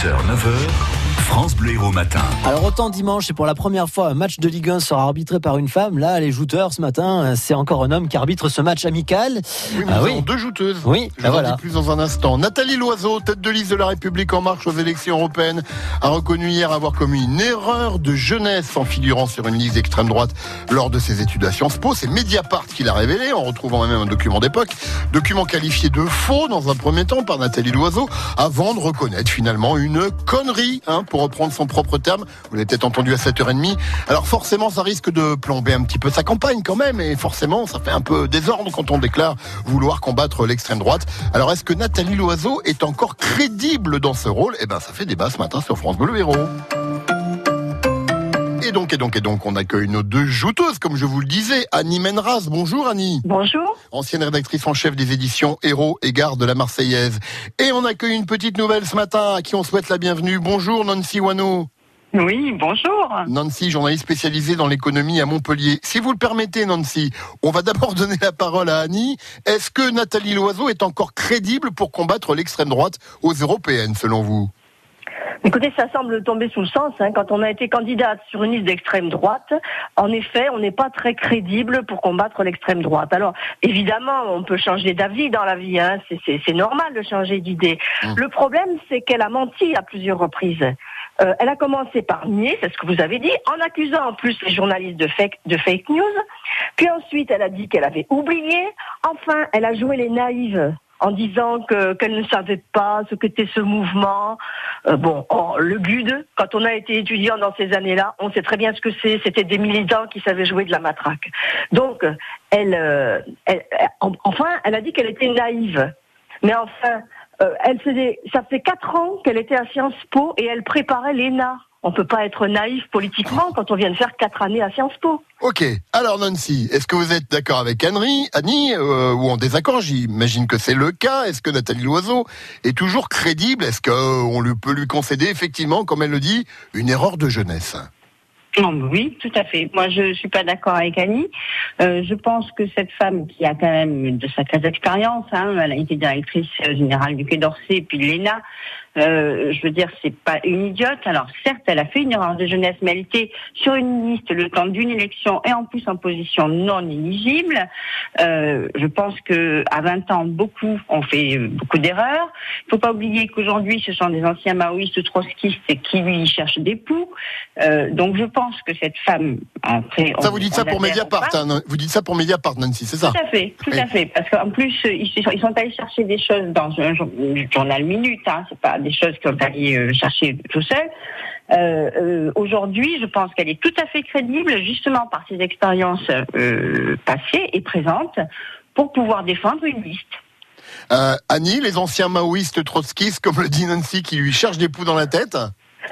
6h, 9h, France Bleu Héros Matin. Alors autant dimanche, et pour la première fois, un match de Ligue 1 sera arbitré par une femme. Là, les jouteurs ce matin, c'est encore un homme qui arbitre ce match amical. Oui, mais Ah nous oui. avons deux jouteuses. Oui, Je ben vous en voilà. dis plus dans un instant. Nathalie Loiseau, tête de liste de la République en marche aux élections européennes, a reconnu hier avoir commis une erreur de jeunesse en figurant sur une liste d'extrême droite lors de ses études à Sciences Po. C'est Mediapart qui l'a révélé en retrouvant même un document d'époque. Document qualifié de faux dans un premier temps par Nathalie Loiseau avant de reconnaître finalement une connerie, hein, pour reprendre son propre terme. Vous l'avez peut-être entendu à 7h30. Alors forcément, ça risque de plomber un petit peu sa campagne quand même, et forcément, ça fait un peu désordre quand on déclare vouloir combattre l'extrême droite. Alors est-ce que Nathalie Loiseau est encore crédible dans ce rôle? Eh ben, ça fait débat ce matin sur France Bleu. Et donc, et donc, et donc, on accueille nos deux jouteuses, comme je vous le disais. Annie Menraz, bonjour Annie Bonjour. ancienne rédactrice en chef des éditions Héros et Garde de la Marseillaise. Et on accueille une petite nouvelle ce matin à qui on souhaite la bienvenue. Bonjour Nancy Wano. Oui, bonjour. Nancy, journaliste spécialisée dans l'économie à Montpellier. Si vous le permettez, Nancy, on va d'abord donner la parole à Annie. Est-ce que Nathalie Loiseau est encore crédible pour combattre l'extrême droite aux européennes, selon vous? Écoutez, ça semble tomber sous le sens. hein. Quand on a été candidate sur une liste d'extrême droite, en effet, on n'est pas très crédible pour combattre l'extrême droite. Alors, évidemment, on peut changer d'avis dans la vie. Hein. C'est- normal de changer d'idée. Hum. Le problème, c'est qu'elle a menti à plusieurs reprises. Euh, elle a commencé par nier, c'est ce que vous avez dit, en accusant en plus les journalistes de fake, de fake news. Puis ensuite, elle a dit qu'elle avait oublié. Enfin, elle a joué les naïves en disant que qu'elle ne savait pas ce qu'était ce mouvement. Euh, bon, le GUD, quand on a été étudiant dans ces années-là, on sait très bien ce que c'est. C'était des militants qui savaient jouer de la matraque. Donc, elle, euh, enfin, elle a dit qu'elle était naïve. Mais enfin, euh, elle faisait, ça fait quatre ans qu'elle était à Sciences Po et elle préparait l'ENA. On peut pas être naïf politiquement quand on vient de faire quatre années à Sciences Po. Ok. Alors Nancy, est-ce que vous êtes d'accord avec Annie, Annie euh, ou en désaccord? J'imagine que c'est le cas. Est-ce que Nathalie Loiseau est toujours crédible? Est-ce qu'on lui peut lui concéder effectivement, comme elle le dit, une erreur de jeunesse? Non, mais oui, tout à fait. Moi, je suis pas d'accord avec Annie. Euh, je pense que cette femme qui a quand même de sacrées expériences, hein, elle a été directrice euh, générale du Quai d'Orsay puis de l'ENA, euh, je veux dire, c'est pas une idiote. Alors, certes, elle a fait une erreur de jeunesse, mais elle était sur une liste le temps d'une élection et en plus en position non éligible. Euh, je pense que à 20 ans, beaucoup ont fait beaucoup d'erreurs. Il faut pas oublier qu'aujourd'hui, ce sont des anciens maoïstes trotskistes qui lui cherchent des poux. Euh, donc, je pense que cette femme, après, Ça, on- vous dites ça pour Mediapart. hein, vous dites ça pour Mediapart, Nancy, c'est ça Tout à fait, tout Oui. à fait. Parce qu'en plus, ils sont, allés chercher des choses dans un jour- journal minute. Hein, c'est pas des choses qu'ils sont allés euh, chercher tout seuls. Euh, euh, Aujourd'hui, je pense qu'elle est tout à fait crédible, justement par ses expériences passées et présentes, pour pouvoir défendre une liste. Annie, les anciens maoïstes trotskistes, comme le dit Nancy, qui lui cherchent des poux dans la tête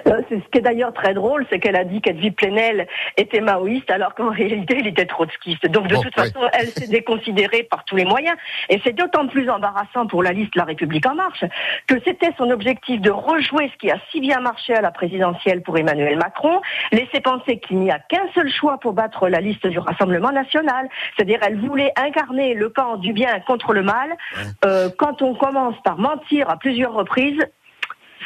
ce qui est d'ailleurs très drôle, c'est qu'elle a dit qu'Edwy Plenel était maoïste, alors qu'en réalité, il était trotskiste. Donc, de Bon, toute ouais. façon, elle s'est déconsidérée par tous les moyens. Et c'est d'autant plus embarrassant pour la liste La République En Marche que c'était son objectif de rejouer ce qui a si bien marché à la présidentielle pour Emmanuel Macron, laisser penser qu'il n'y a qu'un seul choix pour battre la liste du Rassemblement National. C'est-à-dire, elle voulait incarner le camp du bien contre le mal. Euh, quand on commence par mentir à plusieurs reprises,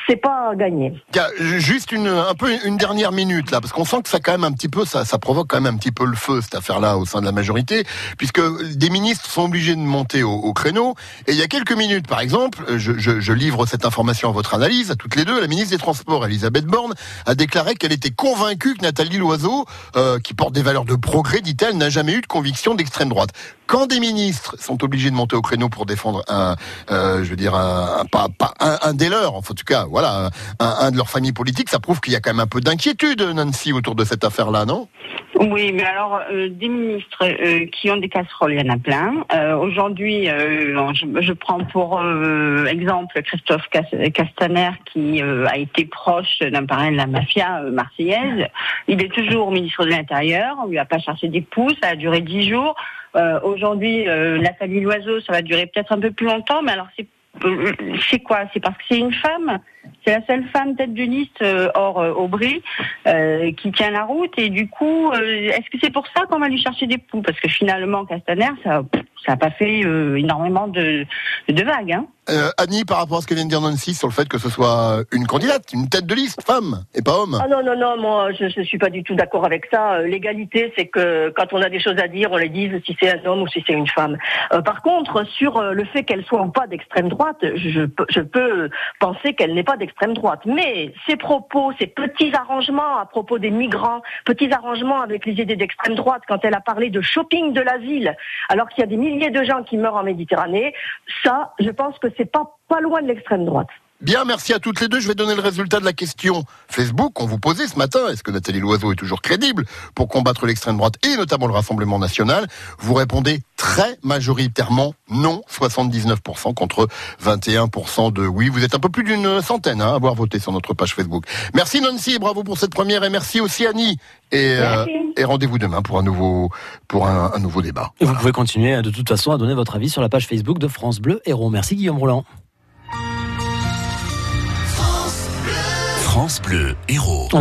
c'est pas gagné. Juste une, un peu une dernière minute là, parce qu'on sent que ça quand même un petit peu, ça, ça provoque quand même un petit peu le feu cette affaire-là au sein de la majorité, puisque des ministres sont obligés de monter au, au créneau. Et il y a quelques minutes, par exemple, je, je, je livre cette information à votre analyse, à toutes les deux. La ministre des Transports, Elisabeth Borne, a déclaré qu'elle était convaincue que Nathalie Loiseau, euh, qui porte des valeurs de progrès, dit-elle, n'a jamais eu de conviction d'extrême droite. Quand des ministres sont obligés de monter au créneau pour défendre un, euh, je veux dire, un, pas, un, des leurs, en tout cas, voilà, un, de leurs familles politiques, ça prouve qu'il y a quand même un peu d'inquiétude, Nancy, autour de cette affaire-là, non? Oui, mais alors euh, des ministres euh, qui ont des casseroles, il y en a plein. Euh, Aujourd'hui, je, prends pour exemple Christophe Cas- Castaner qui a été proche d'un parrain de la mafia marseillaise. Il est toujours ministre de l'Intérieur. On lui a pas cherché des pouces. Ça a duré dix jours. Aujourd'hui, euh, Nathalie Loiseau, ça va durer peut-être un peu plus longtemps. Mais alors c'est quoi? C'est parce que c'est une femme? C'est la seule femme tête de liste euh, hors euh, Aubry euh, qui tient la route. Et du coup, est-ce que c'est pour ça qu'on va lui chercher des poux? Parce que finalement, Castaner, ça ça n'a pas fait énormément de, de vagues. Hein. Euh, Annie, par rapport à ce que vient de dire Nancy sur le fait que ce soit une candidate, une tête de liste, femme, et pas homme. Ah non, non, non, moi je ne suis pas du tout d'accord avec ça. Euh, L'égalité, c'est que quand on a des choses à dire, on les dise si c'est un homme ou si c'est une femme. Euh, par contre, sur le fait qu'elle soit ou pas d'extrême droite, je, peux- je peux penser qu'elle n'est pas d'extrême droite. Mais ses propos, ses petits arrangements à propos des migrants, petits arrangements avec les idées d'extrême droite, quand elle a parlé de shopping de l'asile, alors qu'il y a des milliers de gens qui meurent en Méditerranée, ça, je pense que c'est pas, pas loin de l'extrême droite. Bien, merci à toutes les deux. Je vais donner le résultat de la question Facebook qu'on vous posait ce matin. Est-ce que Nathalie Loiseau est toujours crédible pour combattre l'extrême droite et notamment le Rassemblement national? Vous répondez très majoritairement non, 79% contre 21% de oui. Vous êtes un peu plus d'une centaine hein, à avoir voté sur notre page Facebook. Merci Nancy et bravo pour cette première et merci aussi Annie. Et, euh, Merci. et rendez-vous demain pour un nouveau, pour un, un nouveau débat. Et vous pouvez continuer hein, de toute façon à donner votre avis sur la page Facebook de France Bleu Héros. Merci Guillaume Roland. France Bleu Héros.